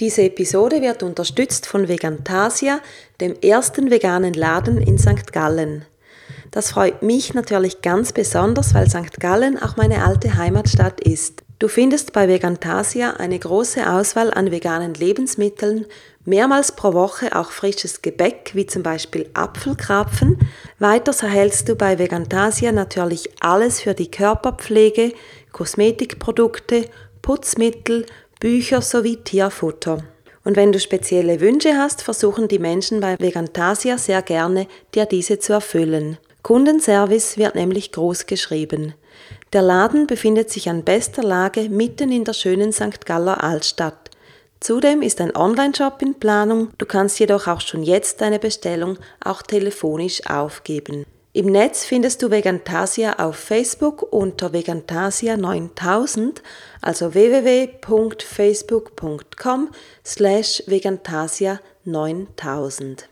Diese Episode wird unterstützt von Vegantasia, dem ersten veganen Laden in St. Gallen. Das freut mich natürlich ganz besonders, weil St. Gallen auch meine alte Heimatstadt ist. Du findest bei Vegantasia eine große Auswahl an veganen Lebensmitteln, mehrmals pro Woche auch frisches Gebäck wie zum Beispiel Apfelkrapfen. Weiters erhältst du bei Vegantasia natürlich alles für die Körperpflege, Kosmetikprodukte, Putzmittel, Bücher sowie Tierfutter. Und wenn du spezielle Wünsche hast, versuchen die Menschen bei Vegantasia sehr gerne, dir diese zu erfüllen. Kundenservice wird nämlich groß geschrieben. Der Laden befindet sich an bester Lage mitten in der schönen St. Galler Altstadt. Zudem ist ein Online-Shop in Planung, du kannst jedoch auch schon jetzt deine Bestellung auch telefonisch aufgeben. Im Netz findest du Vegantasia auf Facebook unter Vegantasia 9000, also www.facebook.com slash Vegantasia 9000.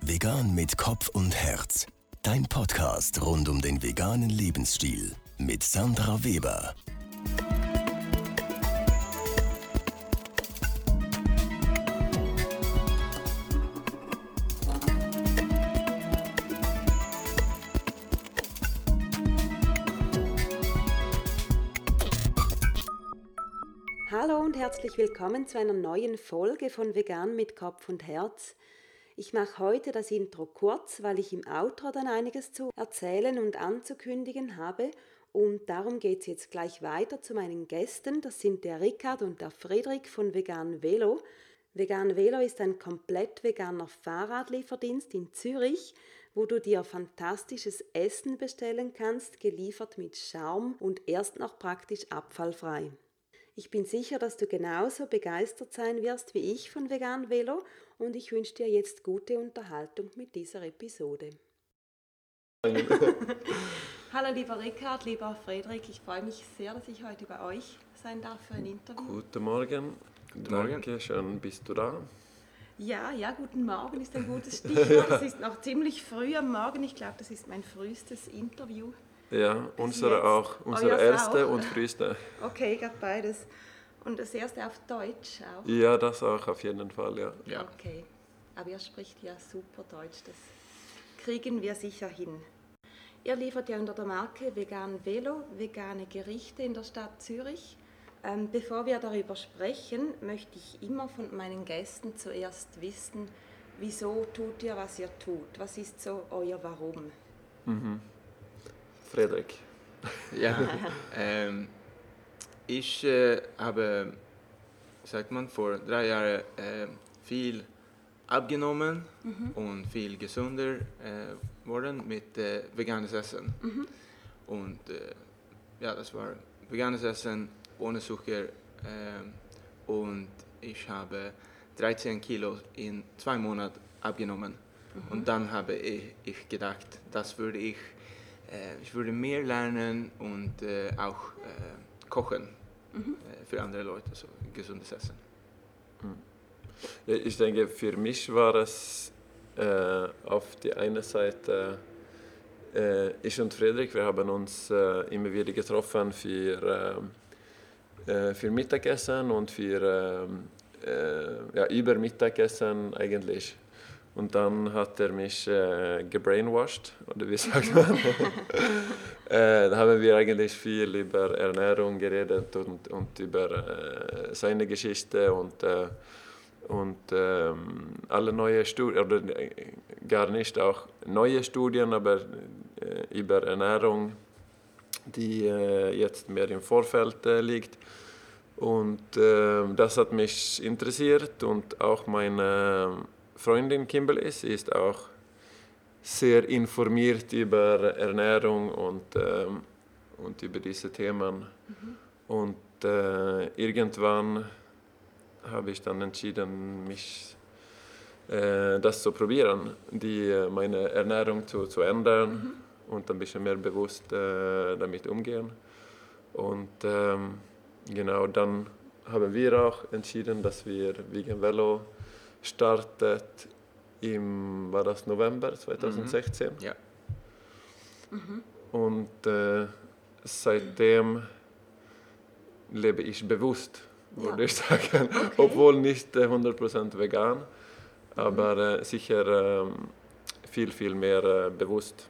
Vegan mit Kopf und Herz. Dein Podcast rund um den veganen Lebensstil mit Sandra Weber. Hallo und herzlich willkommen zu einer neuen Folge von Vegan mit Kopf und Herz. Ich mache heute das Intro kurz, weil ich im Outro dann einiges zu erzählen und anzukündigen habe. Und darum geht es jetzt gleich weiter zu meinen Gästen. Das sind der Rickard und der Friedrich von Vegan Velo. Vegan Velo ist ein komplett veganer Fahrradlieferdienst in Zürich, wo du dir fantastisches Essen bestellen kannst, geliefert mit Schaum und erst noch praktisch abfallfrei. Ich bin sicher, dass du genauso begeistert sein wirst wie ich von Vegan Velo und ich wünsche dir jetzt gute Unterhaltung mit dieser Episode. Hallo lieber Rickard, lieber Frederik, ich freue mich sehr, dass ich heute bei euch sein darf für ein Interview. Guten Morgen. Guten Danke, Morgen. schön bist du da. Ja, ja, guten Morgen ist ein gutes Stichwort. Es ist noch ziemlich früh am Morgen. Ich glaube, das ist mein frühestes Interview. Ja, unsere jetzt. auch, unsere Euers erste auch. und früheste. Okay, gerade beides. Und das erste auf Deutsch auch. Ja, das auch auf jeden Fall, ja. Ja. Okay, aber ihr spricht ja super Deutsch, das kriegen wir sicher hin. Ihr liefert ja unter der Marke Vegan Velo vegane Gerichte in der Stadt Zürich. Ähm, bevor wir darüber sprechen, möchte ich immer von meinen Gästen zuerst wissen, wieso tut ihr, was ihr tut? Was ist so euer Warum? Frederik. Ja, ähm, ich äh, habe, sagt man, vor drei Jahren äh, viel abgenommen und viel gesünder äh, worden mit äh, veganes Essen. Und äh, ja, das war veganes Essen ohne Zucker äh, und ich habe 13 Kilo in zwei Monaten abgenommen. Und dann habe ich, ich gedacht, das würde ich, äh, ich würde mehr lernen und auch kochen äh, für andere Leute, so gesundes Essen. Ja, ich denke, für mich war es äh, auf die eine Seite, äh, ich und Frederik, wir haben uns äh, immer wieder getroffen für, ähm, äh, für Mittagessen und für äh, ja, über Mittagessen eigentlich. Und dann hat er mich äh, gebrainwashed, oder wie sagt man? äh, da haben wir eigentlich viel über Ernährung geredet und, und über äh, seine Geschichte und äh, und ähm, alle neue Studien, oder gar nicht auch neue Studien, aber über Ernährung, die jetzt mehr im Vorfeld liegt. Und ähm, das hat mich interessiert und auch meine Freundin Kimberly, sie ist auch sehr informiert über Ernährung und, ähm, und über diese Themen. Und äh, irgendwann habe ich dann entschieden, mich äh, das zu probieren, die, äh, meine Ernährung zu, zu ändern und ein bisschen mehr bewusst äh, damit umgehen. Und ähm, genau dann haben wir auch entschieden, dass wir Vegan Velo startet im, war das November 2016. Mhm. Ja. Und äh, seitdem lebe ich bewusst, würde Ja. ich sagen. Obwohl nicht äh, 100% vegan, aber äh, sicher ähm, viel, viel mehr äh, bewusst.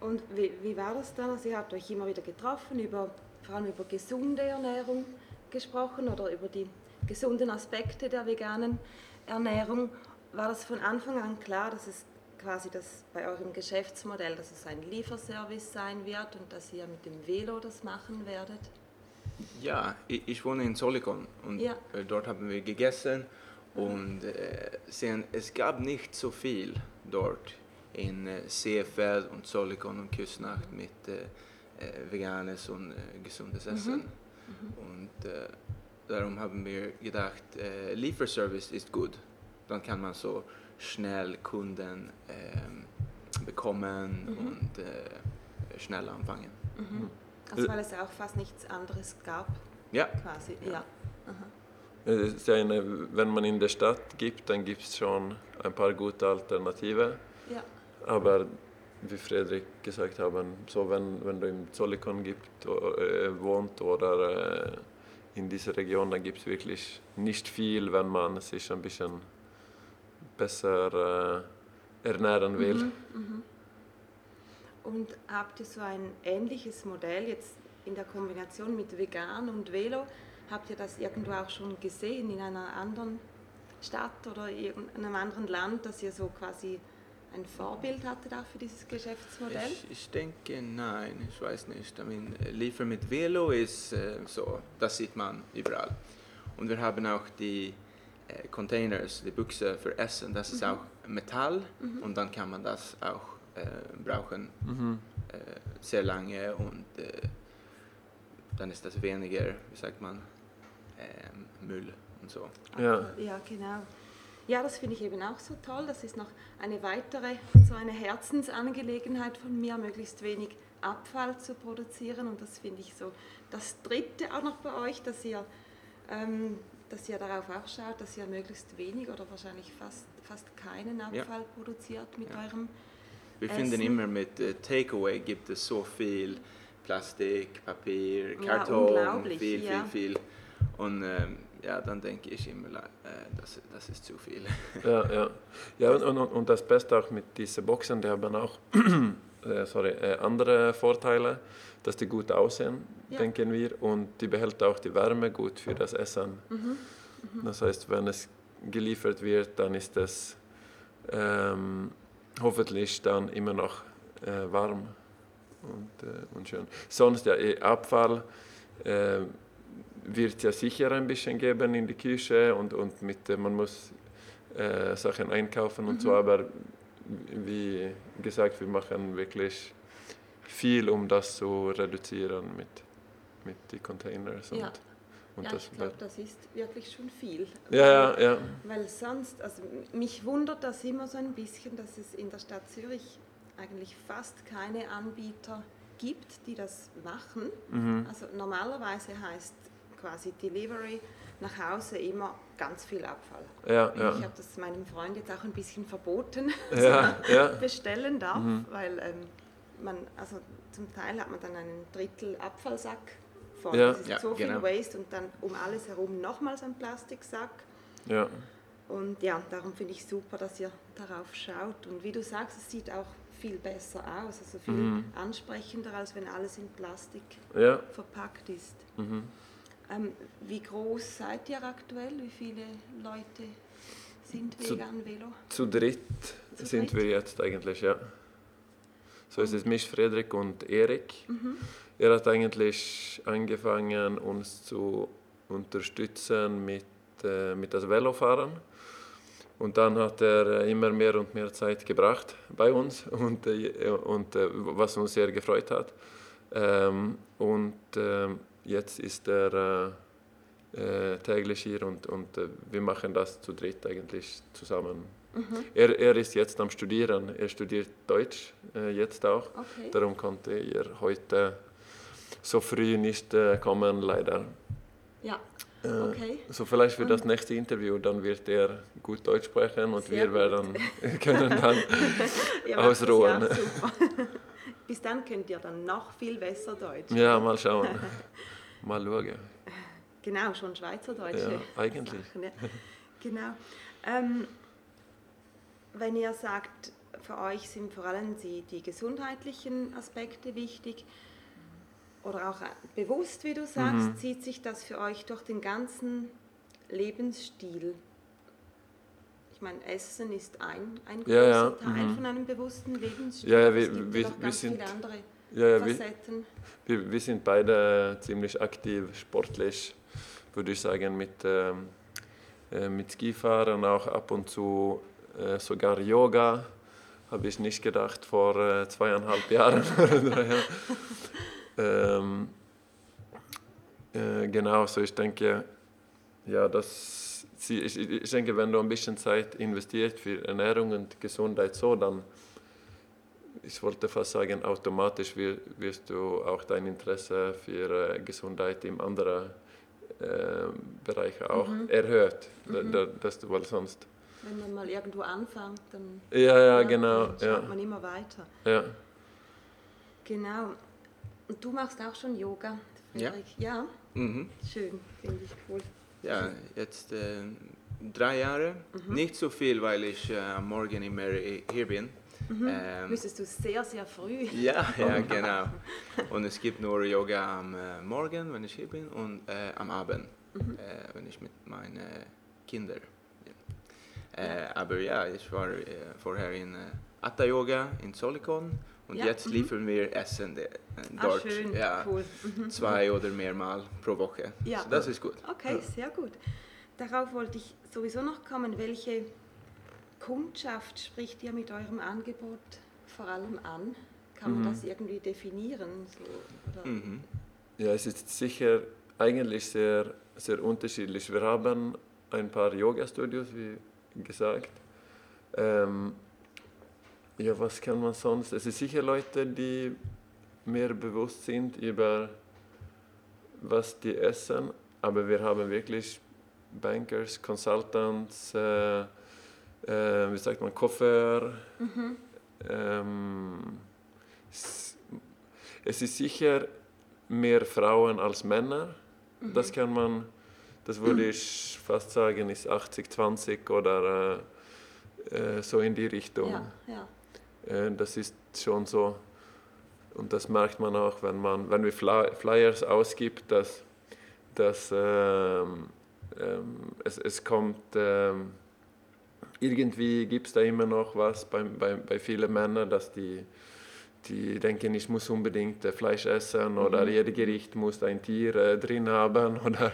Und wie, wie war das dann? Also ihr habt euch immer wieder getroffen, über, vor allem über gesunde Ernährung gesprochen oder über die gesunden Aspekte der veganen Ernährung. War das von Anfang an klar, dass es quasi das bei eurem Geschäftsmodell, dass es ein Lieferservice sein wird und dass ihr mit dem Velo das machen werdet? Ja, ich, ich wohne in Solikon und Ja. äh, dort haben wir gegessen und äh, sehen, es gab nicht so viel dort in äh, CFL und Solikon und Küstnacht mit äh, äh, veganes und äh, gesundes Essen. Und äh, darum haben wir gedacht, Lieferservice ist gut. Dann kann man so schnell Kunden ähm, bekommen und äh, schnell anfangen. Also weil es auch fast nichts anderes gab, Ja, quasi. Ja. Ja eine, wenn man in der Stadt gibt, dann gibt es schon ein paar gute Alternativen. ja. Aber wie Fredrik gesagt haben, so wenn, wenn du im Zollikon gibt, äh, wohnt oder äh, in dieser Region, dann gibt es wirklich nicht viel, wenn man sich ein bisschen besser äh, ernähren will. Und habt ihr so ein ähnliches Modell jetzt in der Kombination mit Vegan und Velo? Habt ihr das irgendwo auch schon gesehen in einer anderen Stadt oder irgendeinem anderen Land, dass ihr so quasi ein Vorbild hattet auch für dieses Geschäftsmodell? Ich, ich denke nein, ich weiß nicht. I mean, Liefer mit Velo ist äh, so, das sieht man überall. Und wir haben auch die äh, Containers, die Büchse für Essen, das ist auch Metall und dann kann man das auch äh, brauchen äh, sehr lange und äh, dann ist das weniger, wie sagt man, Müll und so. Ja. Ja, genau. Ja, das finde ich eben auch so toll. Das ist noch eine weitere, so eine Herzensangelegenheit von mir, möglichst wenig Abfall zu produzieren. Und das finde ich so das Dritte auch noch bei euch, dass ihr, ähm, dass ihr darauf auch schaut, dass ihr möglichst wenig oder wahrscheinlich fast, fast keinen Ja. Abfall produziert mit Ja. eurem. Wir Essen. finden immer mit äh, Takeaway gibt es so viel Plastik, Papier, Ja, Karton, unglaublich, viel, ja. viel, viel. Und ähm, ja, dann denke ich immer, äh, das, das ist zu viel. Ja, ja. ja und, und, und das Beste auch mit diesen Boxen, die haben auch äh, sorry, äh, andere Vorteile, dass die gut aussehen, Ja. denken wir, und die behält auch die Wärme gut für das Essen. Das heißt, wenn es geliefert wird, dann ist es ähm, hoffentlich dann immer noch äh, warm und, äh, und schön. Sonst ja, eh, Abfall äh, wird ja sicher ein bisschen geben in die Küche und, und mit, äh, man muss Sachen einkaufen und so, aber wie gesagt, wir machen wirklich viel, um das zu reduzieren mit, mit den Containers und, Ja. und ja, das. ich glaube, das ist wirklich schon viel. ja, ja, ja. Weil sonst, also mich wundert das immer so ein bisschen, dass es in der Stadt Zürich eigentlich fast keine Anbieter gibt, die das machen. Mhm. Also normalerweise heißt quasi Delivery nach Hause immer ganz viel Abfall. Ja, Ich ja. habe das meinem Freund jetzt auch ein bisschen verboten, Ja, dass er ja. bestellen darf, weil ähm, man, also zum Teil hat man dann einen Drittel Abfallsack voll. Ja. Das ist Ja, so viel genau. Waste und dann um alles herum nochmals ein Plastiksack. ja. Und ja, darum finde ich super, dass ihr darauf schaut. Und wie du sagst, es sieht auch viel besser aus, also viel Mhm. ansprechender, als wenn alles in Plastik ja. verpackt ist. Mhm. Ähm, wie groß seid ihr aktuell? Wie viele Leute sind Zu- vegan Velo? Zu dritt Zu sind dritt? wir jetzt eigentlich, ja. So ist es mich, Frederik und Erik. Mhm. Er hat eigentlich angefangen, uns zu unterstützen mit, äh, mit das Velofahren. Und dann hat er immer mehr und mehr Zeit gebracht bei uns, und, äh, und, äh, was uns sehr gefreut hat. Ähm, und ähm, jetzt ist er äh, äh, täglich hier und, und äh, wir machen das zu dritt eigentlich zusammen. Er, er ist jetzt am Studieren, er studiert Deutsch äh, jetzt auch. Okay. Darum konnte er heute so früh nicht äh, kommen, leider. Ja, Okay. So vielleicht für das nächste Interview, dann wird er gut Deutsch sprechen und Sehr wir werden, können dann das ausruhen. ja super. Bis dann könnt ihr dann noch viel besser Deutsch. Ja, mal schauen. Mal schauen. Genau, schon Schweizerdeutsch. Ja, eigentlich. Sachen, ja. Genau. Ähm, wenn ihr sagt, für euch sind vor allem die, die gesundheitlichen Aspekte wichtig oder auch bewusst, wie du sagst, Mhm. zieht sich das für euch durch den ganzen Lebensstil. Ich meine, Essen ist ein, ein großer Ja, ja, Teil mhm. von einem bewussten Lebensstil. Ja, ja, wir- wir- wir sind- Ja, ja, wir, Facetten. wir, wir sind beide ziemlich aktiv sportlich, würde ich sagen, mit, ähm, äh, mit Skifahren, auch ab und zu äh, sogar Yoga. Habe ich nicht gedacht vor äh, zweieinhalb Jahren. Ähm, äh, genau, so ich denke, ja, das, ich, denke, wenn du ein bisschen Zeit investierst für Ernährung und Gesundheit, so, dann, ich wollte fast sagen, automatisch wir- wirst du auch dein Interesse für äh, Gesundheit im anderen äh, Bereiche auch erhöht, da, da, dass du, weil sonst, Wenn man mal irgendwo anfängt, dann, ja, ja, genau, dann schaut ja, man immer weiter. ja. Genau. Und du machst auch schon Yoga, Ja. Frederik? Ja. Mhm. Schön, finde ich cool. Ja, jetzt äh, drei Jahre. Nicht so viel, weil ich äh, am Morgen immer hier bin. Ähm, Müsstest du sehr, sehr früh. ja, ja, genau. Und es gibt nur Yoga am äh, Morgen, wenn ich hier bin, und äh, am Abend, äh, wenn ich mit meinen Kindern bin. Äh, aber ja, ich war äh, vorher in äh, Atta Yoga in Solikon und Ja, jetzt mhm. liefern wir Essen äh, Ah, dort. schön, ja, cool. Mhm. Zwei oder mehrmal pro Woche. Ja. So, das ist gut. Okay, sehr gut. Darauf wollte ich sowieso noch kommen. Welche Kundschaft spricht ihr mit eurem Angebot vor allem an? Kann man das irgendwie definieren? So? Mhm. Ja, es ist sicher eigentlich sehr, sehr unterschiedlich. Wir haben ein paar Yoga-Studios, wie gesagt. Ähm, ja, was kann man sonst? Es ist sicher Leute, die mehr bewusst sind über was die essen, aber wir haben wirklich Bankers, Consultants, äh, äh, wie sagt man, Koffer. Ähm, es, ist sicher mehr Frauen als Männer. Das kann man, das würde ich fast sagen, ist 80-20 oder äh, äh, so in die Richtung. Ja, ja. Äh, Das ist schon so. Und das merkt man auch, wenn, man, wenn wir Fly- Flyers ausgibt, dass, dass ähm, ähm, es, es kommt, ähm, irgendwie gibt es da immer noch was bei, bei, bei vielen Männern, dass die, die denken, ich muss unbedingt äh, Fleisch essen oder jedes Gericht muss ein Tier äh, drin haben. Oder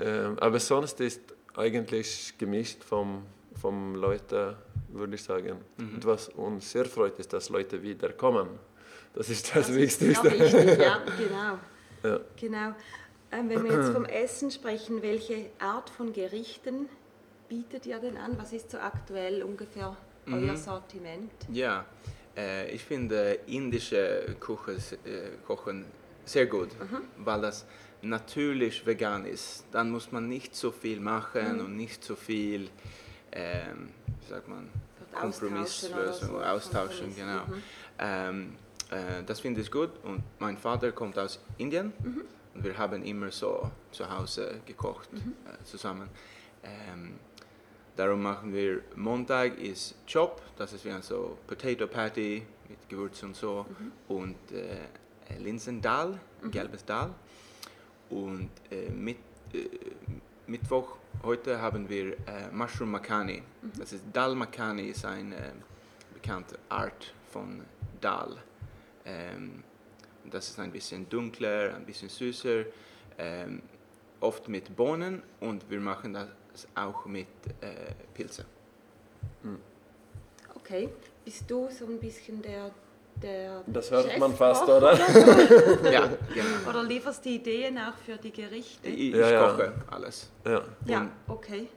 ähm, aber sonst ist eigentlich gemischt vom, vom Leuten, würde ich sagen. Und was uns sehr freut, ist, dass Leute wiederkommen. Das ist das, ist Wichtigste. sehr wichtig, ja, genau. Ja. genau. Ähm, wenn wir jetzt vom Essen sprechen, welche Art von Gerichten bietet ihr denn an? Was ist so aktuell ungefähr euer Sortiment? Ja, äh, ich finde indische Küche, äh, Kochen sehr gut, weil das natürlich vegan ist. Dann muss man nicht so viel machen und nicht so viel, ähm, wie sagt man, austauschen Kompromisslösung, austauschen, Kompromiss, genau. mhm. Ähm, äh, das finde ich gut und mein Vater kommt aus Indien Mhm. und wir haben immer so zu Hause gekocht Mhm. äh, zusammen. Ähm, darum machen wir Montag ist Chop, das ist wie ein so Potato Patty mit Gewürz und so Mhm. und äh, Linsendahl, gelbes Dahl und äh, mit, äh, Mittwoch heute haben wir äh, Mushroom Makhani. Das ist Dal Makhani ist eine äh, bekannte Art von Dal. Ähm, das ist ein bisschen dunkler, ein bisschen süßer, ähm, oft mit Bohnen und wir machen das auch mit äh, Pilze. Okay, bist du so ein bisschen der, der Das hört Chefkoch man fast, oder? ja, genau. Oder lieferst die Ideen auch für die Gerichte? Ich, ich Ja, ja. koche alles. Ja. ja, okay.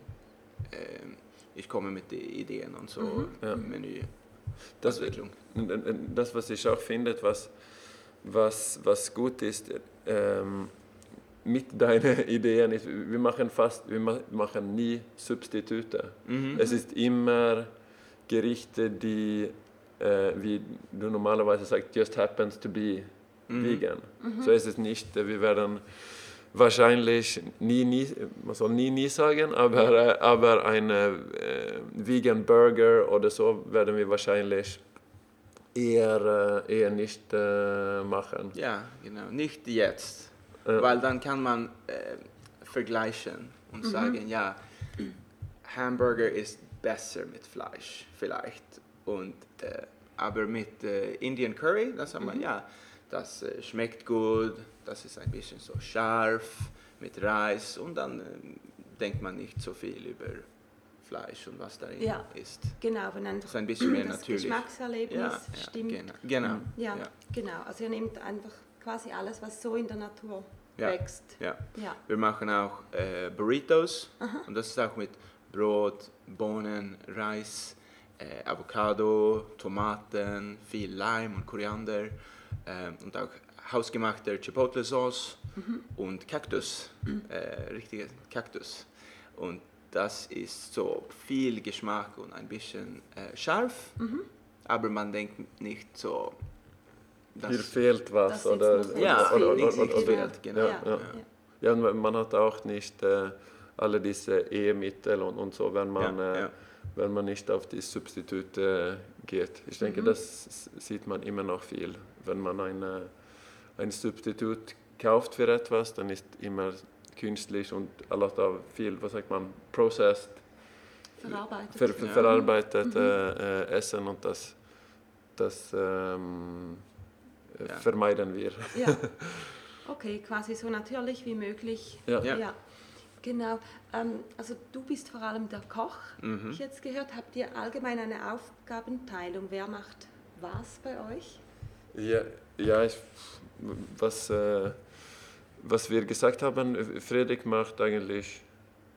Ähm, ich komme mit den Ideen und so, Mhm. Ja. Menü. Das, das, was ich auch finde, was, was, was gut ist, ähm, mit deinen Ideen ist, wir machen fast, wir machen nie Substitute. Mhm. Es ist immer Gerichte, die, äh, wie du normalerweise sagst, just happens to be mhm. vegan. Mhm. So ist es nicht, wir werden wahrscheinlich nie, nie, man soll nie, nie sagen, aber, äh, aber ein äh, Vegan Burger oder so werden wir wahrscheinlich eher, äh, eher nicht äh, machen. Ja, genau, nicht jetzt, äh. weil dann kann man äh, vergleichen und mhm. sagen, ja, Hamburger ist besser mit Fleisch vielleicht und aber mit Indian Curry, dann sagt man, mhm. ja, das schmeckt gut, das ist ein bisschen so scharf mit Reis und dann äh, denkt man nicht so viel über Fleisch und was darin ja, ist. Genau, wenn das ist ein bisschen mehr das natürlich. Geschmackserlebnis ja, stimmt. Genau, genau. Ja, ja, genau. Also ihr nehmt einfach quasi alles, was so in der Natur ja, wächst. Ja. ja. Wir machen auch äh, Burritos Aha. und das ist auch mit Brot, Bohnen, Reis, äh, Avocado, Tomaten, viel Leim und Koriander äh, und auch hausgemachte Chipotle-Sauce mhm. und Kaktus, mhm. äh, richtige Kaktus. Und das ist so viel Geschmack und ein bisschen äh, scharf, mhm. aber man denkt nicht so. Hier fehlt was oder, ja, oder, oder, oder, oder, fehlt, genau. Ja, ja. ja. ja man hat auch nicht äh, alle diese Ehemittel und, und so, wenn man, äh, wenn man nicht auf die Substitute geht. Ich denke, mhm. das sieht man immer noch viel, wenn man eine ein Substitut kauft für etwas, dann ist immer künstlich und alles da viel, was sagt man, processed, verarbeitet, ver, ver, verarbeitet mhm. äh, Essen und das, das ähm, ja. vermeiden wir. Ja. Okay, quasi so natürlich wie möglich. Ja. ja. ja. Genau. Ähm, also du bist vor allem der Koch, mhm. ich jetzt gehört. Habt ihr allgemein eine Aufgabenteilung? Wer macht was bei euch? Ja, ja ich, was, äh, was wir gesagt haben, Friedrich macht eigentlich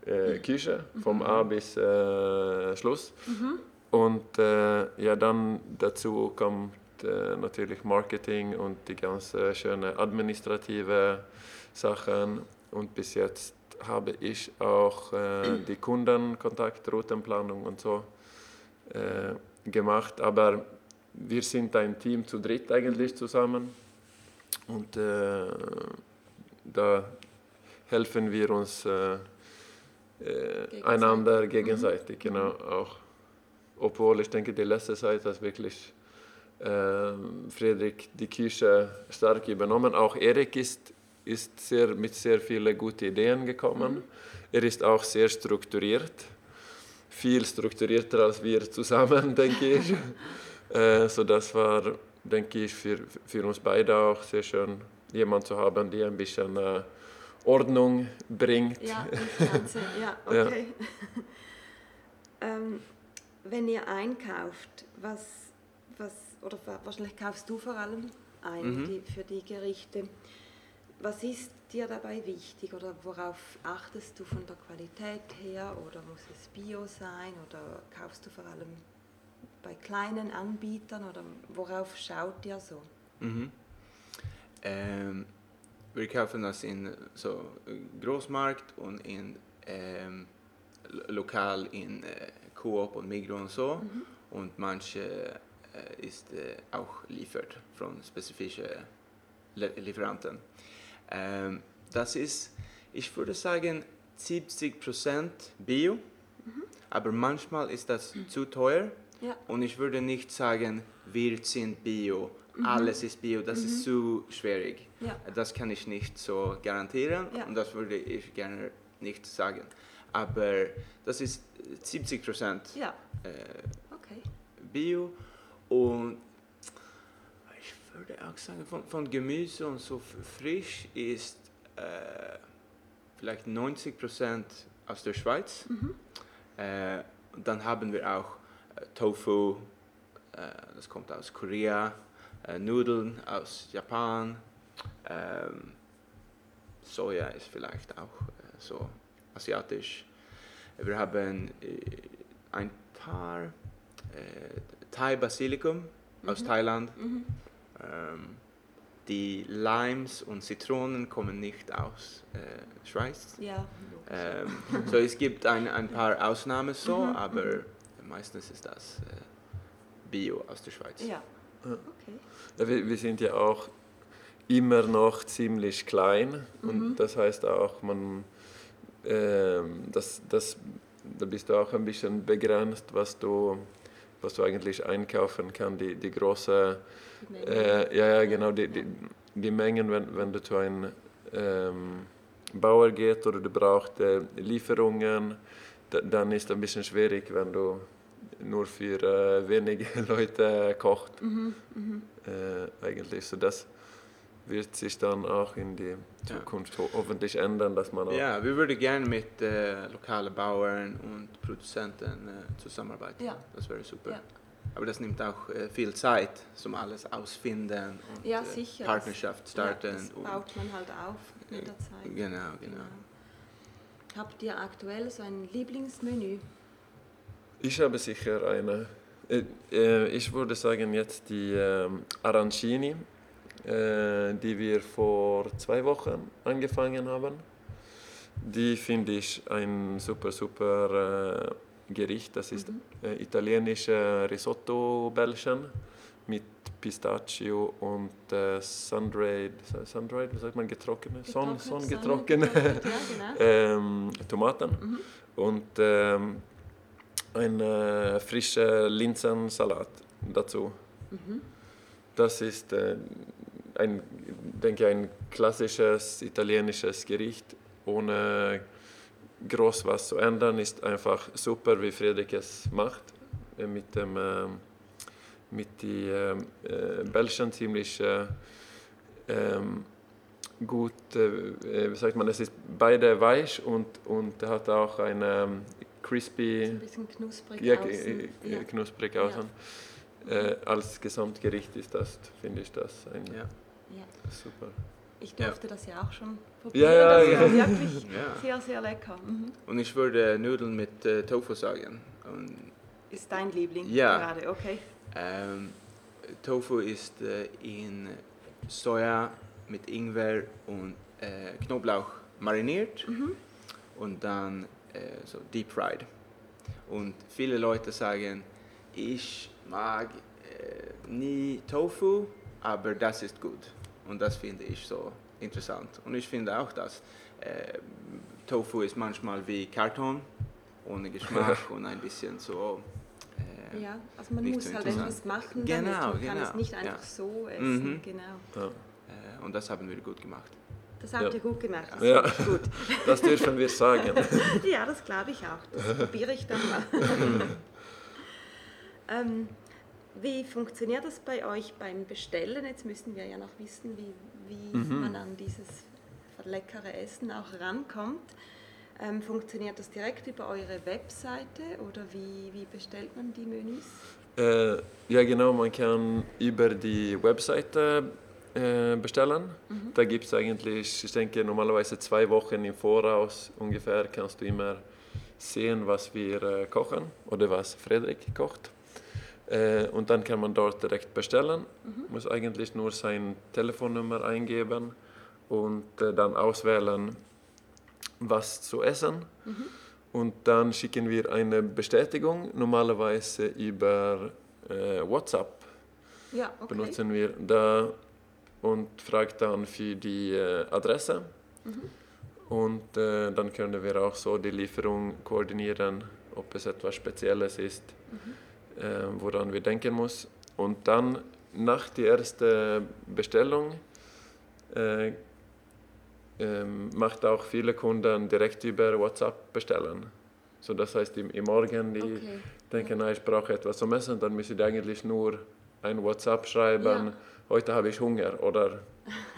äh, Küche vom mhm. A bis äh, Schluss. Mhm. Und äh, ja, dann dazu kommt äh, natürlich Marketing und die ganz schöne administrative Sachen. Und bis jetzt habe ich auch äh, die Kundenkontakt, Routenplanung und so gemacht. Aber wir sind ein Team zu dritt eigentlich zusammen. Und äh, da helfen wir uns äh, äh, einander gegenseitig, mhm. genau auch. Obwohl ich denke, die letzte Zeit hat wirklich äh, Friedrich die Küche stark übernommen. Auch Erik ist, ist sehr, mit sehr vielen guten Ideen gekommen. Mhm. Er ist auch sehr strukturiert, viel strukturierter als wir zusammen, denke ich. äh, so das war denke ich, für, für uns beide auch sehr schön, jemanden zu haben, der ein bisschen äh, Ordnung bringt. Ja, Ganze, ja, okay. Ja. ähm, wenn ihr einkauft, was, was, oder wahrscheinlich kaufst du vor allem ein mhm. die, für die Gerichte, was ist dir dabei wichtig oder worauf achtest du von der Qualität her oder muss es Bio sein oder kaufst du vor allem bei kleinen Anbietern oder worauf schaut ihr so? Mhm. Ähm, wir kaufen das in so Großmarkt und in ähm, lokal in äh, Coop und Migros und so mhm. und manche ist äh, auch liefert von spezifischen Lieferanten. Ähm, das ist, ich würde sagen, 70% Bio, mhm. aber manchmal ist das mhm. zu teuer ja. Und ich würde nicht sagen, wir sind Bio, mhm. alles ist Bio, das mhm. ist zu schwierig. Ja. Das kann ich nicht so garantieren ja. und das würde ich gerne nicht sagen. Aber das ist 70 Prozent ja. äh, okay. Bio und ich würde auch sagen, von, von Gemüse und so frisch ist äh, vielleicht 90 Prozent aus der Schweiz. Mhm. Äh, dann haben wir auch Tofu, äh, das kommt aus Korea, äh, Nudeln aus Japan, ähm, Soja ist vielleicht auch äh, so asiatisch. Wir haben ein paar Thai Basilikum mhm. aus Thailand. Mhm. Ähm, die Limes und Zitronen kommen nicht aus äh, Schweiz. Ja. Ähm, so es gibt ein, ein paar Ausnahmen so, aber meistens ist das äh, Bio aus der Schweiz. Ja. Okay. Ja, wir, wir sind ja auch immer noch ziemlich klein und das heißt auch, man, ähm, das, das, da bist du auch ein bisschen begrenzt, was du, was du eigentlich einkaufen kannst. Die, die große, äh, ja, ja, genau, die, die, die Mengen, wenn, wenn du zu einem ähm, Bauer gehst oder du brauchst äh, Lieferungen, da, dann ist es ein bisschen schwierig, wenn du nur für äh, wenige Leute kocht. Äh, eigentlich. So das wird sich dann auch in die Zukunft ho hoffentlich ändern, dass man auch Ja, wir würden gerne mit äh, lokalen Bauern und Produzenten äh, zusammenarbeiten. Ja. Das wäre super. Ja. Aber das nimmt auch äh, viel Zeit, zum alles ausfinden und Ja, äh, sicher. Partnerschaft starten. Ja, das baut man halt auf mit der Zeit. Genau, genau. Habt ihr aktuell so ein Lieblingsmenü? Ich habe sicher eine. Äh, äh, Ich würde sagen jetzt die ähm, Arancini, äh, die wir vor zwei Wochen angefangen haben. Die finde ich ein super, super äh, Gericht. Das ist äh, italienische Risotto-Bällchen mit Pistachio und äh, Sun-Dried, Sun-Dried, wie sagt man, getrockene, Son, Getrocknet, Sonnengetrockene getrocknet, Ja, genau. ähm, Tomaten und ähm, ein äh, frischer Linsensalat dazu. Das ist äh, ein, denke ein klassisches italienisches Gericht ohne groß was zu ändern. Ist einfach super, wie Fredrik es macht äh, mit dem ähm, mit die ähm, äh, Bällchen ziemlich äh, ähm, gut, äh, wie sagt man, es ist beide weich und, und hat auch eine crispy, Ein bisschen knusprig ja, außen. äh, äh, Ja. knusprig Ja. Äh, als Gesamtgericht ist das, finde ich das ein Ja. Super. Ich Ja. durfte das ja auch schon probieren. Ja, das ja, war ja. wirklich Ja. sehr, sehr lecker. Mhm. Und ich würde Nudeln mit äh, Tofu sagen. Und, Ist dein Liebling Ja. gerade, okay. ähm, Tofu ist äh, in Soja mit Ingwer und äh, Knoblauch mariniert und dann äh, so deep fried. Und viele Leute sagen, ich mag äh, nie Tofu, aber das ist gut. Und das finde ich so interessant. Und ich finde auch, dass äh, Tofu ist manchmal wie Karton, ohne Geschmack und ein bisschen so. äh, Ja, also man muss so halt etwas machen Genau, damit. Man kann genau, es nicht einfach ja. so essen. Mhm. Genau. Ja. äh, und das haben wir gut gemacht. Das habt Ja. ihr gut gemacht. Das Ja. ist gut. Das dürfen wir sagen. Ja, das glaube ich auch. Das probiere ich dann mal. Ähm, wie funktioniert das bei euch beim Bestellen? Jetzt müssen wir ja noch wissen, wie, wie Mhm. man an dieses leckere Essen auch rankommt. Ähm, funktioniert das direkt über eure Webseite oder wie, wie bestellt man die Menüs? Äh, ja, genau, man kann über die Webseite äh, bestellen. Da gibt es eigentlich, ich denke, normalerweise zwei Wochen im Voraus ungefähr kannst du immer sehen, was wir äh, kochen oder was Frederik kocht. Äh, und dann kann man dort direkt bestellen. Muss eigentlich nur seine Telefonnummer eingeben und äh, dann auswählen, was zu essen. Und dann schicken wir eine Bestätigung, normalerweise über äh, WhatsApp Ja, okay. benutzen wir da und fragt dann für die äh, Adresse. Und äh, dann können wir auch so die Lieferung koordinieren, ob es etwas Spezielles ist, äh, woran wir denken muss. Und dann nach der ersten Bestellung äh, ähm, macht auch viele Kunden direkt über WhatsApp bestellen. So das heißt, im, im Morgen, die Okay. denken, na, ich brauche etwas zum Essen, dann müssen die eigentlich nur ein WhatsApp schreiben, Ja. heute habe ich Hunger oder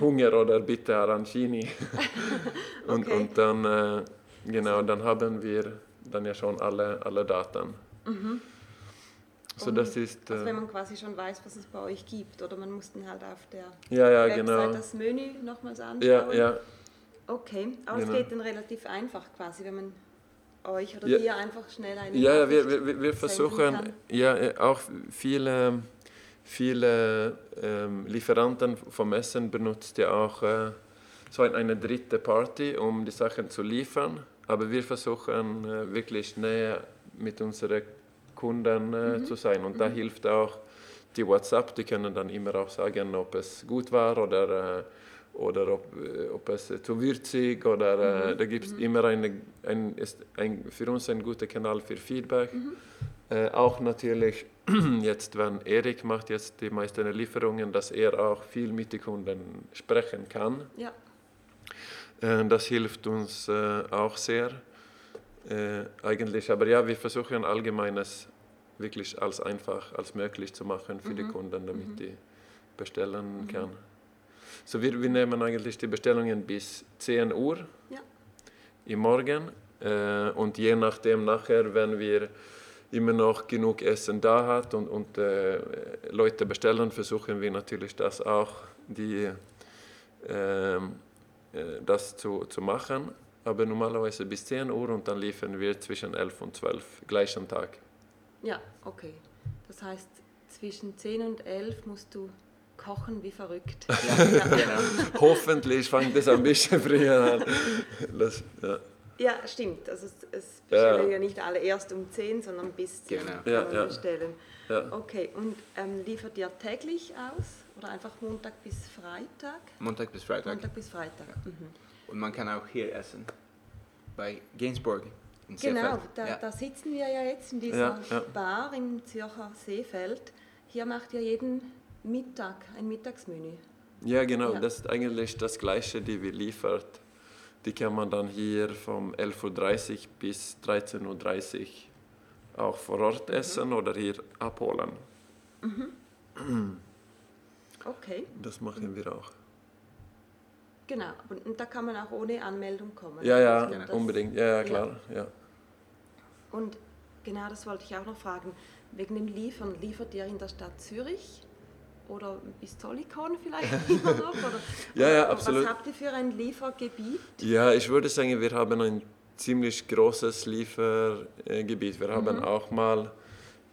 Hunger oder bitte Arancini. und, Okay. und dann, äh, genau, dann haben wir dann ja schon alle, alle Daten. So Und- das ist, Also wenn äh, man quasi schon weiß, was es bei euch gibt oder man muss dann halt auf der ja, ja, Website genau. das Menü nochmals anschauen. Ja, ja, Okay, aber Genau. es geht dann relativ einfach quasi, wenn man euch oder Ja. dir einfach schnell eine Ja, ja wir, wir, wir versuchen kann. ja, auch viele, viele ähm, Lieferanten vom Essen benutzt ja auch äh, so eine dritte Party, um die Sachen zu liefern. Aber wir versuchen äh, wirklich näher mit unseren Kunden äh, mhm. zu sein. Und da hilft auch die WhatsApp, die können dann immer auch sagen, ob es gut war oder, äh, oder ob, ob es zu würzig oder mhm. da gibt es immer eine, ein, ist ein, für uns ein guter Kanal für Feedback. Auch natürlich jetzt, wenn Erik macht jetzt die meisten Lieferungen, dass er auch viel mit den Kunden sprechen kann. Ja. Das hilft uns auch sehr. Äh, eigentlich, aber ja, wir versuchen allgemeines wirklich als einfach als möglich zu machen für mhm. die Kunden, damit mhm. die bestellen mhm. kann. So wir, wir nehmen eigentlich die Bestellungen bis 10 Uhr ja. im Morgen äh, und je nachdem nachher, wenn wir immer noch genug Essen da hat und, und äh, Leute bestellen, versuchen wir natürlich das auch die, ähm, äh, das zu, zu machen. Aber normalerweise bis 10 Uhr und dann liefern wir zwischen 11 und 12 gleichen Tag. Ja, okay. Das heißt, zwischen 10 und 11 musst du kochen wie verrückt. Ja, ja. Genau. Hoffentlich fängt es ein bisschen früher an. Das, ja. ja. stimmt. Also es, es bestellen ja. nicht alle erst um 10, sondern bis 10 genau. kann man bestellen. Okay, und ähm, liefert ihr täglich aus oder einfach Montag bis Freitag? Montag bis Freitag. Montag bis Freitag. Mhm. Und man kann auch hier essen, bei Gainsbourg. Genau, da, ja. da, sitzen wir ja jetzt in dieser ja, ja. Bar im Zürcher Seefeld. Hier macht ihr jeden Mittag ein Mittagsmenü. Ja, genau, das ist eigentlich das Gleiche, die wir liefert. Die kann man dann hier vom 11.30 Uhr bis 13.30 Uhr auch vor Ort mhm. essen oder hier abholen. Mhm. Okay. Das machen wir auch. Genau, und da kann man auch ohne Anmeldung kommen. Ja, ja, also unbedingt. Ja, ja, klar. Ja. Und genau das wollte ich auch noch fragen. Wegen dem Liefern, liefert ihr in der Stadt Zürich oder bis Zollikon vielleicht noch? Oder, ja, ja, absolut. Was habt ihr für ein Liefergebiet? Ja, ich würde sagen, wir haben ein ziemlich großes Liefergebiet. Wir haben mhm. auch mal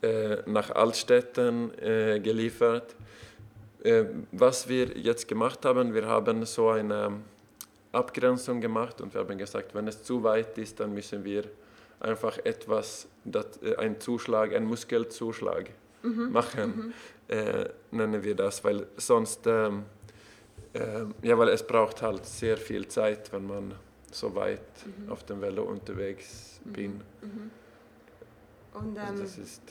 äh, nach Altstädten äh, geliefert. Äh, was wir jetzt gemacht haben, wir haben so eine Abgrenzung gemacht und wir haben gesagt, wenn es zu weit ist, dann müssen wir einfach etwas, das, äh, ein Zuschlag, ein Muskelzuschlag mhm. machen, mhm. Äh, nennen wir das, weil sonst, ähm, äh, ja, weil es braucht halt sehr viel Zeit, wenn man so weit mhm. auf dem Velo unterwegs mhm. bin. Mhm. Und also ähm, also, ist,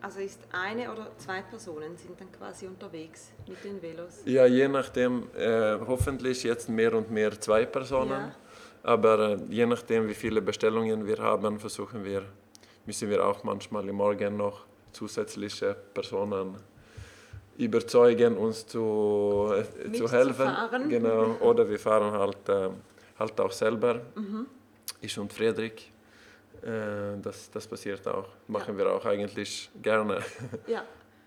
also ist eine oder zwei Personen sind dann quasi unterwegs mit den Velos? Ja, je nachdem, äh, hoffentlich jetzt mehr und mehr zwei Personen. Ja. Aber äh, je nachdem, wie viele Bestellungen wir haben, versuchen wir, müssen wir auch manchmal im Morgen noch zusätzliche Personen überzeugen, uns zu, äh, zu helfen. Fahren. Genau. Oder wir fahren halt, äh, halt auch selber. Mhm. Ich und Friedrich. Äh, das, das passiert auch. Machen ja. wir auch eigentlich gerne. Ja,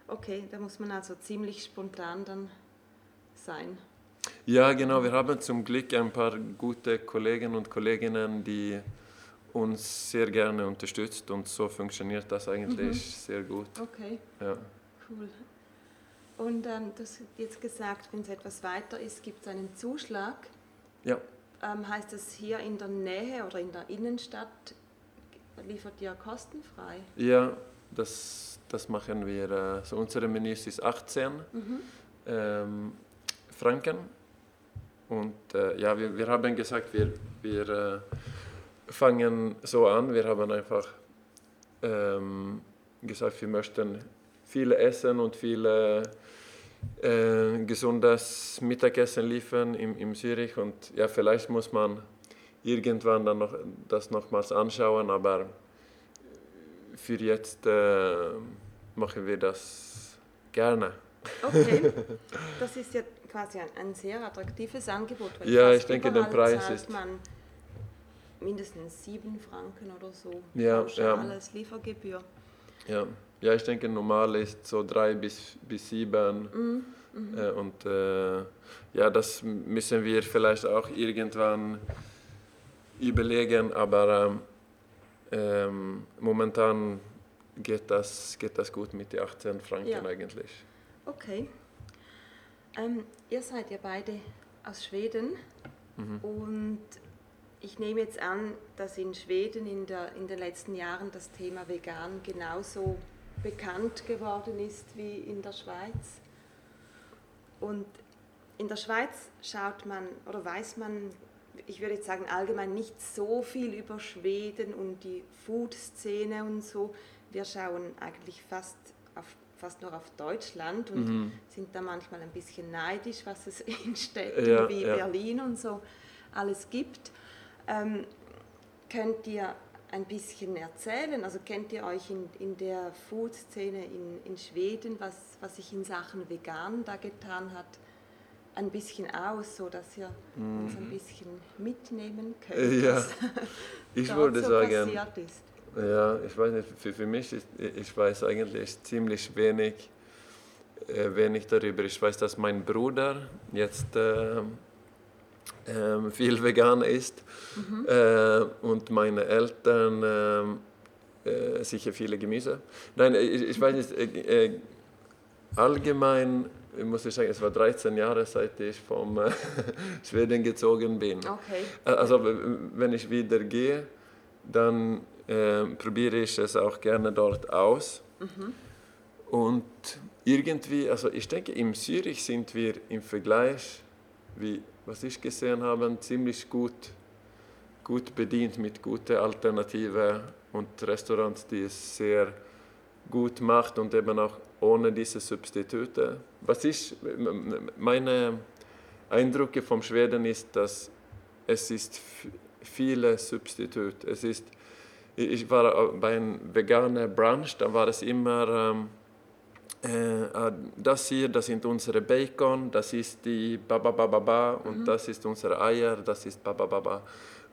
okay. Da muss man also ziemlich spontan dann sein. Ja, genau. Wir haben zum Glück ein paar gute Kollegen und Kolleginnen, die uns sehr gerne unterstützt und so funktioniert das eigentlich mhm. sehr gut. Okay. Ja. Cool. Und ähm, du hast jetzt gesagt, wenn es etwas weiter ist, gibt es einen Zuschlag. Ja. Ähm, heißt das hier in der Nähe oder in der Innenstadt liefert ihr kostenfrei? Ja, das, das machen wir. Äh, so unsere Menüs ist 18 mhm. ähm, Franken und äh, ja, wir, wir haben gesagt, wir, wir äh, fangen so an. Wir haben einfach ähm, gesagt, wir möchten viel essen und viel äh, gesundes Mittagessen liefern im, im Zürich. Und ja, vielleicht muss man irgendwann dann noch das nochmals anschauen, aber für jetzt äh, machen wir das gerne. Okay, das ist ja quasi ein, ein sehr attraktives Angebot. ja, ich denke, der Preis ist. man mindestens sieben Franken oder so. Ja, ja. Alles Liefergebühr. Ja. ja, ich denke, normal ist so drei bis, bis sieben. Mhm. Mhm. Äh, und äh, ja, das müssen wir vielleicht auch irgendwann überlegen, aber ähm, momentan geht das, geht das gut mit den 18 Franken ja. eigentlich. Okay. Ähm, ihr seid ja beide aus Schweden und ich nehme jetzt an, dass in Schweden in, der, in den letzten Jahren das Thema Vegan genauso bekannt geworden ist wie in der Schweiz. Und in der Schweiz schaut man oder weiß man, ich würde jetzt sagen allgemein nicht so viel über Schweden und die Food-Szene und so. Wir schauen eigentlich fast, auf, fast nur auf Deutschland und sind da manchmal ein bisschen neidisch, was es in Städten Ja, wie ja. Berlin und so alles gibt. Ähm, könnt ihr ein bisschen erzählen? Also kennt ihr euch in, in der Food-Szene in, in Schweden, was, was sich in Sachen vegan da getan hat, ein bisschen aus, so dass ihr uns ein bisschen mitnehmen könnt, Mhm. Ja, was ich würde so sagen, passiert ist? Ja, ich weiß nicht, für, für mich ist, ich weiß eigentlich ziemlich wenig, äh, wenig darüber. Ich weiß, dass mein Bruder jetzt äh, ähm, viel vegan ist äh, und meine Eltern ähm, äh, sicher viele Gemüse. Nein, ich, ich weiß nicht, äh, äh, allgemein muss ich sagen, es war 13 Jahre, seit ich vom äh, Schweden gezogen bin. Okay. Also wenn ich wieder gehe, dann äh, probiere ich es auch gerne dort aus. Und irgendwie, also ich denke, in Zürich sind wir im Vergleich, wie was ich gesehen habe, ziemlich gut, gut bedient mit guten Alternativen und Restaurants, die es sehr gut macht und eben auch ohne diese Substitute. Was ich, meine Eindrücke vom Schweden ist, dass es ist viele Substitute. Es ist, ich war bei einem veganen Brunch, da war es immer ähm, äh, ah, das hier, das sind unsere Bacon, das ist die Babababa und das ist unsere Eier, das ist Babababa.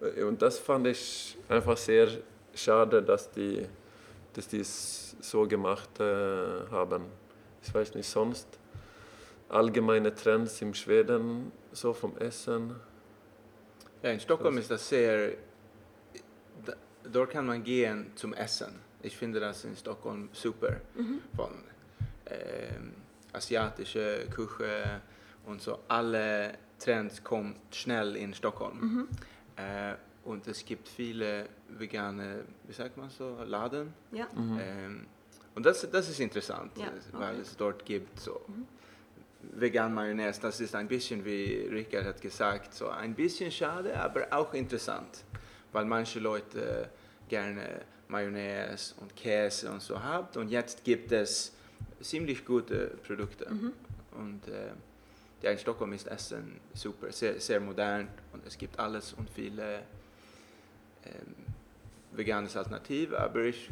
Äh, Und das fand ich einfach sehr schade, dass die, dass die es so gemacht äh, haben. Ich weiß nicht, sonst allgemeine Trends im Schweden, so vom Essen. Ja, in Stockholm ist das sehr... Dort kan man gehen zum Essen. Ich finde das in Stockholm super. Von ähm, asiatische Küche und so. Alle Trends kommt schnell in Stockholm. Äh, und es gibt viele vegane, wie sagt man so, Laden. Ja. Ähm, und das, das ist interessant, Ja, äh, weil okay. es dort gibt so vegan Mayonnaise. Das ist ein bisschen, wie Richard hat gesagt, so ein bisschen schade, aber auch interessant, weil manche Leute gerne Mayonnaise und Käse und so haben und jetzt gibt es ziemlich gute Produkte. Und äh, ja, in Stockholm ist Essen super, sehr, sehr modern und es gibt alles und viele ähm, veganes Alternativ, aber ich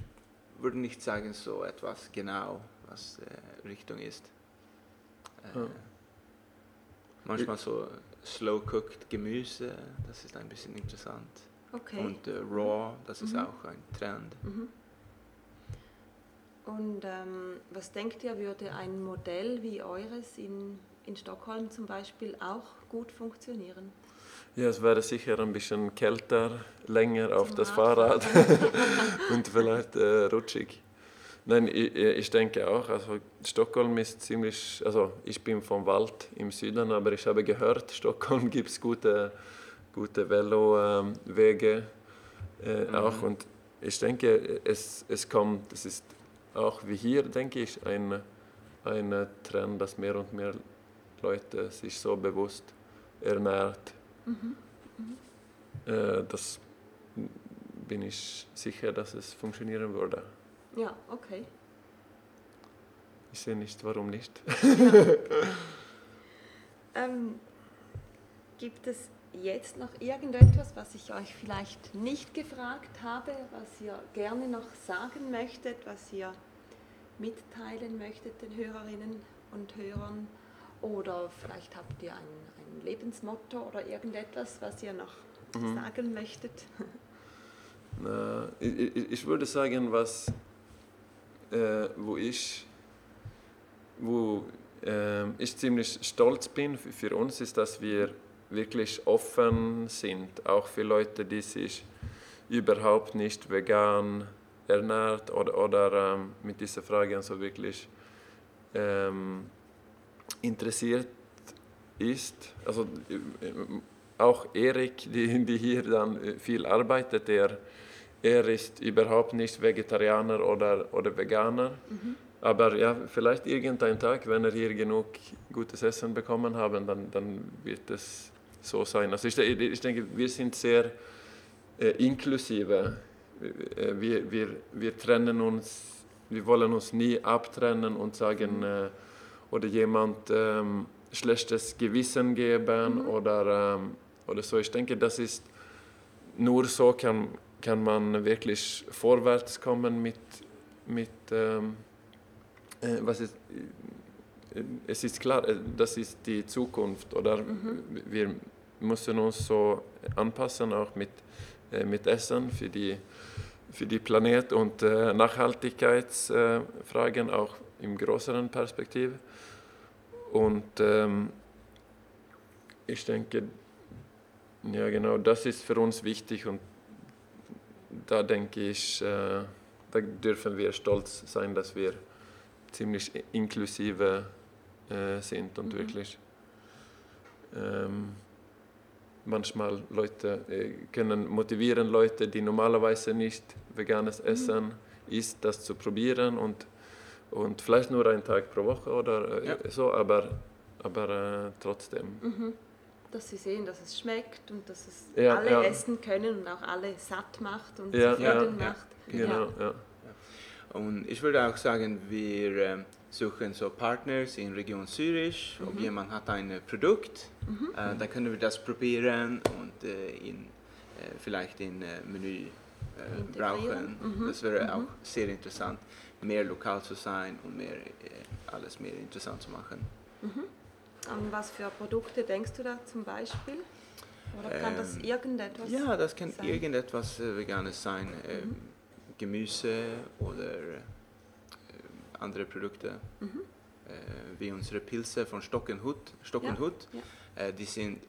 würde nicht sagen so etwas genau, was äh, Richtung ist. Äh, Ja. Manchmal so slow-cooked Gemüse, das ist ein bisschen interessant. Okay. Und äh, raw, das ist auch ein Trend. Und ähm, was denkt ihr, würde ein Modell wie eures in, in Stockholm zum Beispiel auch gut funktionieren? Ja, es wäre sicher ein bisschen kälter, länger auf Zum das Fahrrad und vielleicht äh, rutschig. Nein, ich, ich denke auch, also Stockholm ist ziemlich, also ich bin vom Wald im Süden, aber ich habe gehört, Stockholm gibt es gute, gute Velowege äh, auch und ich denke, es, es kommt, es ist auch wie hier, denke ich, ein, ein Trend, dass mehr und mehr Leute sich so bewusst ernährt. Äh, das bin ich sicher, dass es funktionieren würde. Ja, okay. Ich sehe nicht, warum nicht. Ähm, gibt es jetzt noch irgendetwas, was ich euch vielleicht nicht gefragt habe, was ihr gerne noch sagen möchtet, was ihr mitteilen möchtet den Hörerinnen und Hörern? Oder vielleicht habt ihr ein, ein Lebensmotto oder irgendetwas, was ihr noch sagen möchtet? Ich, würde sagen, was, äh, wo ich, wo äh, ich ziemlich stolz bin für uns, ist, dass wir wirklich offen sind, auch für Leute, die sich überhaupt nicht vegan ernährt oder, oder ähm, mit dieser Frage so wirklich ähm, interessiert ist, also äh, auch Erik, die, die hier dann äh, viel arbeitet, er, er ist überhaupt nicht Vegetarianer oder, oder Veganer. Mhm. Aber ja, vielleicht irgendein Tag, wenn er hier genug gutes Essen bekommen haben, dann, dann wird es so sein. Also ich, ich denke, wir sind sehr äh, inklusive. Äh, wir, wir, wir trennen uns, wir wollen uns nie abtrennen und sagen, mhm. äh, oder jemand ähm, schlechtes Gewissen geben mhm. oder, ähm, oder so. Ich denke, das ist nur so kann, kann man wirklich vorwärts kommen mit, mit ähm, äh, was ist, es ist klar, äh, das ist die Zukunft oder mhm. wir müssen uns so anpassen auch mit, mit Essen für die, für die Planet und Nachhaltigkeitsfragen auch im größeren Perspektive. Und ähm, ich denke, ja genau, das ist für uns wichtig und da denke ich, äh, da dürfen wir stolz sein, dass wir ziemlich inklusive äh, sind und mhm. wirklich ähm, manchmal Leute äh, können motivieren Leute, die normalerweise nicht veganes mhm. Essen mhm. isst, das zu probieren und, und vielleicht nur einen Tag pro Woche oder äh, ja. so, aber, aber äh, trotzdem. Mhm. Dass sie sehen, dass es schmeckt und dass es ja, alle ja. essen können und auch alle satt macht und zufrieden macht. Genau, ja. Und ich würde auch sagen, wir äh, suchen so Partners in Region Zürich. Mhm. Ob jemand hat ein Produkt, mhm. äh, dann können wir das probieren und äh, in, äh, vielleicht in äh, Menü äh, brauchen. Mhm. Das wäre mhm. auch sehr interessant, mehr lokal zu sein und mehr, alles mehr interessant zu machen. Mhm. An was für Produkte denkst du da zum Beispiel? Oder kann ähm, das irgendetwas Ja, das kann sein? irgendetwas Veganes sein. Mhm. Gemüse oder äh, andere Produkte. Mhm. Äh, wie unsere Pilze von Stockenhut. Stockenhut. Ja, ja. Äh, die sind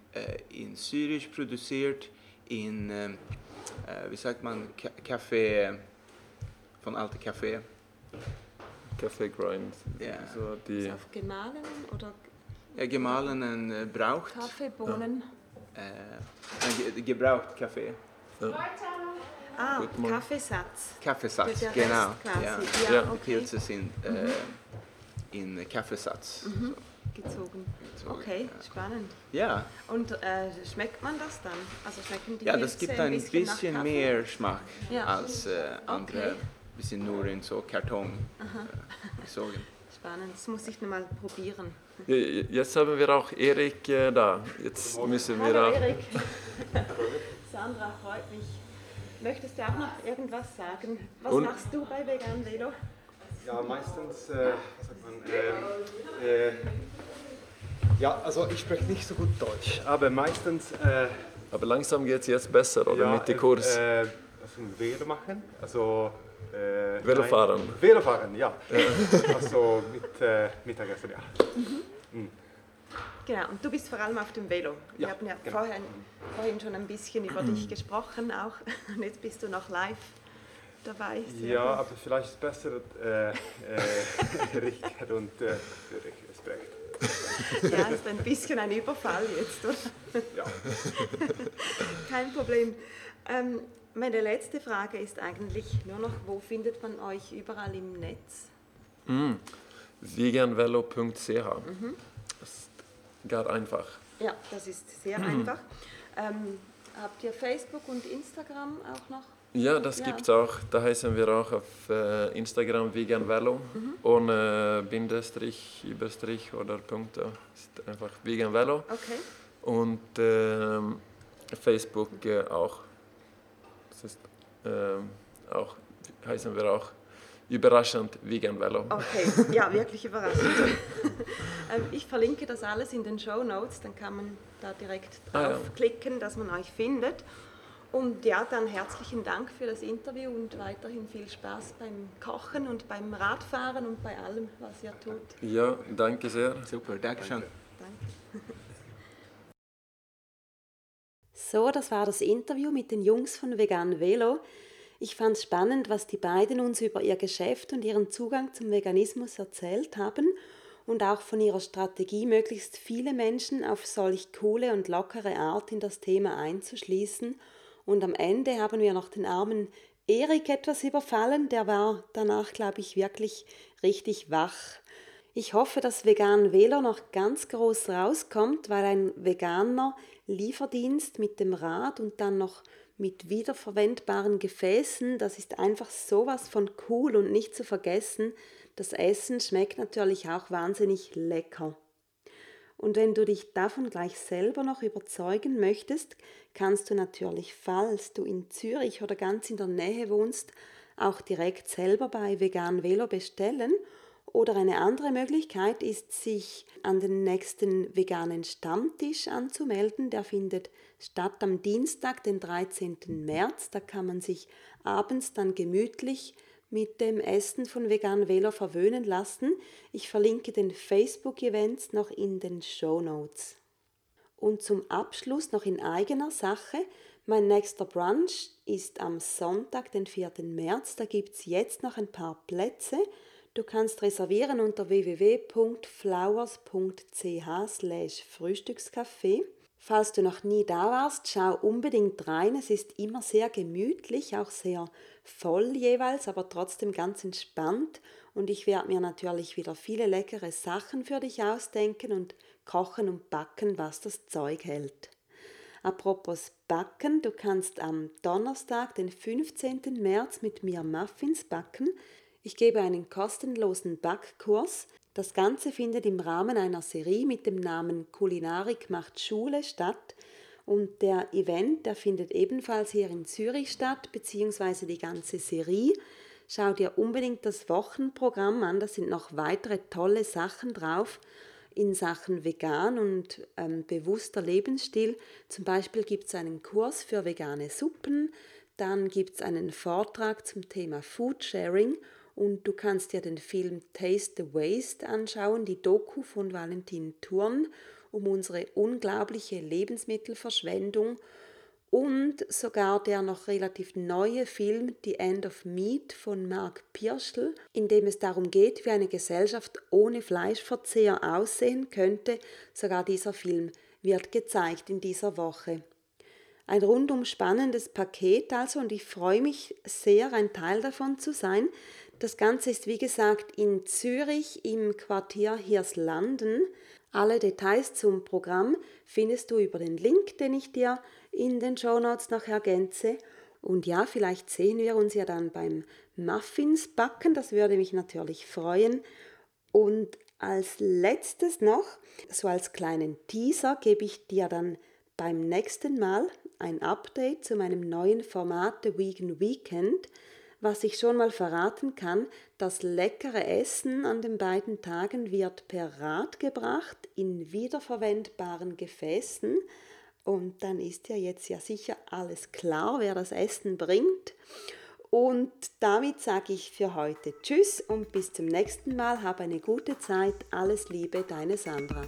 in Zürich produziert, in, wie sagt man, Kaffee, von alten Kaffee. Kaffee Grind. Ja. So die auf gemahlen oder? Ja, gemahlenen Braucht. Kaffeebohnen. Ja. Äh, gebraucht Kaffee. Ja. Ah, Kaffeesatz. Kaffeesatz, genau. Ja. ja, okay. Die Pilze sind äh, mhm. in Kaffeesatz. Mhm. Gezogen. Gezogen. Okay, ja. spannend. Ja. Und äh, schmeckt man das dann? Also schmecken die Ja, das gibt ein bisschen, bisschen mehr Geschmack ja. als äh, andere. Okay. Bisschen nur in so Karton äh, gezogen. Spannend, das muss ich mal probieren. Jetzt haben wir auch Erik äh, da. Jetzt müssen wir Hallo, auch. Erik. Sandra, freut mich. Möchtest du auch noch irgendwas sagen? Was Und? machst du bei Vegan Velo? Ja, meistens, äh, was sagt man, äh, äh, ja, also ich spreche nicht so gut Deutsch, aber meistens... Äh, aber langsam geht es jetzt besser, oder ja, mit dem Kurs? Äh, also Velo machen, also... Äh, Velofahren. Velofahren, ja. ja. also mit äh, Mittagessen, ja. Mhm. Mhm. Genau, und du bist vor allem auf dem Velo. Wir haben ja genau. vorhin, vorhin schon ein bisschen über dich gesprochen auch. Und jetzt bist du noch live dabei. Sehr ja, gut. aber vielleicht besser äh, äh, Richard und äh, Respekt. Ja, ist ein bisschen ein Überfall jetzt, oder? Ja. Kein Problem. Ähm, meine letzte Frage ist eigentlich nur noch, wo findet man euch überall im Netz? Mm, veganvelo.ch. Mhm gar einfach. Ja, das ist sehr einfach. Ähm, habt ihr Facebook und Instagram auch noch? Ja, das ja. gibt es auch. Da heißen wir auch auf äh, Instagram Vegan Velo mhm. ohne Bindestrich, Überstrich oder Punkte. Ist einfach Vegan Velo. Okay. Und ähm, Facebook äh, auch. Das ist äh, auch heißen wir auch überraschend Vegan Velo. Okay, ja, wirklich überraschend. Ähm, ich verlinke das alles in den Show Notes, dann kann man da direkt draufklicken, ah, ja. dass man euch findet. Und ja, dann herzlichen Dank für das Interview und weiterhin viel Spaß beim Kochen und beim Radfahren und bei allem, was ihr tut. Ja, danke sehr. Super, danke schön. Danke. So, das war das Interview mit den Jungs von Vegan Velo. Ich fand es spannend, was die beiden uns über ihr Geschäft und ihren Zugang zum Veganismus erzählt haben. und auch von ihrer Strategie, möglichst viele Menschen auf solch coole und lockere Art in das Thema einzuschließen. Und am Ende haben wir noch den armen Erik etwas überfallen, der war danach, glaube ich, wirklich richtig wach. Ich hoffe, dass Vegan Velo noch ganz groß rauskommt, weil ein veganer Lieferdienst mit dem Rad und dann noch mit wiederverwendbaren Gefäßen, das ist einfach sowas von cool und nicht zu vergessen. Das Essen schmeckt natürlich auch wahnsinnig lecker. Und wenn du dich davon gleich selber noch überzeugen möchtest, kannst du natürlich, falls du in Zürich oder ganz in der Nähe wohnst, auch direkt selber bei Vegan Velo bestellen. Oder eine andere Möglichkeit ist, sich an den nächsten veganen Stammtisch anzumelden. Der findet statt am Dienstag, den 13. März. Da kann man sich abends dann gemütlich mit dem Essen von Vegan Velo verwöhnen lassen. Ich verlinke den Facebook-Events noch in den Show Notes. Und zum Abschluss noch in eigener Sache. Mein nächster Brunch ist am Sonntag, den 4. März. Da gibt es jetzt noch ein paar Plätze. Du kannst reservieren unter www.flowers.ch Frühstückscafé. Falls du noch nie da warst, schau unbedingt rein. Es ist immer sehr gemütlich, auch sehr voll jeweils, aber trotzdem ganz entspannt. Und ich werde mir natürlich wieder viele leckere Sachen für dich ausdenken und kochen und backen, was das Zeug hält. Apropos Backen, du kannst am Donnerstag, den 15. März, mit mir Muffins backen. Ich gebe einen kostenlosen Backkurs. Das Ganze findet im Rahmen einer Serie mit dem Namen Kulinarik macht Schule statt und der Event, der findet ebenfalls hier in Zürich statt, beziehungsweise die ganze Serie. Schau dir unbedingt das Wochenprogramm an, da sind noch weitere tolle Sachen drauf in Sachen vegan und ähm, bewusster Lebensstil. Zum Beispiel gibt es einen Kurs für vegane Suppen, dann gibt es einen Vortrag zum Thema Food Sharing und du kannst dir den Film Taste the Waste anschauen, die Doku von Valentin Thurn um unsere unglaubliche Lebensmittelverschwendung und sogar der noch relativ neue Film The End of Meat von Mark Pirschl, in dem es darum geht, wie eine Gesellschaft ohne Fleischverzehr aussehen könnte. Sogar dieser Film wird gezeigt in dieser Woche. Ein rundum spannendes Paket also und ich freue mich sehr, ein Teil davon zu sein. Das Ganze ist wie gesagt in Zürich im Quartier Hirslanden. Alle Details zum Programm findest du über den Link, den ich dir in den Show Notes noch ergänze. Und ja, vielleicht sehen wir uns ja dann beim Muffins backen, das würde mich natürlich freuen. Und als letztes noch, so als kleinen Teaser, gebe ich dir dann beim nächsten Mal ein Update zu meinem neuen Format The Vegan Weekend. Was ich schon mal verraten kann, das leckere Essen an den beiden Tagen wird per Rad gebracht in wiederverwendbaren Gefäßen. Und dann ist ja jetzt ja sicher alles klar, wer das Essen bringt. Und damit sage ich für heute Tschüss und bis zum nächsten Mal. Hab eine gute Zeit. Alles Liebe, deine Sandra.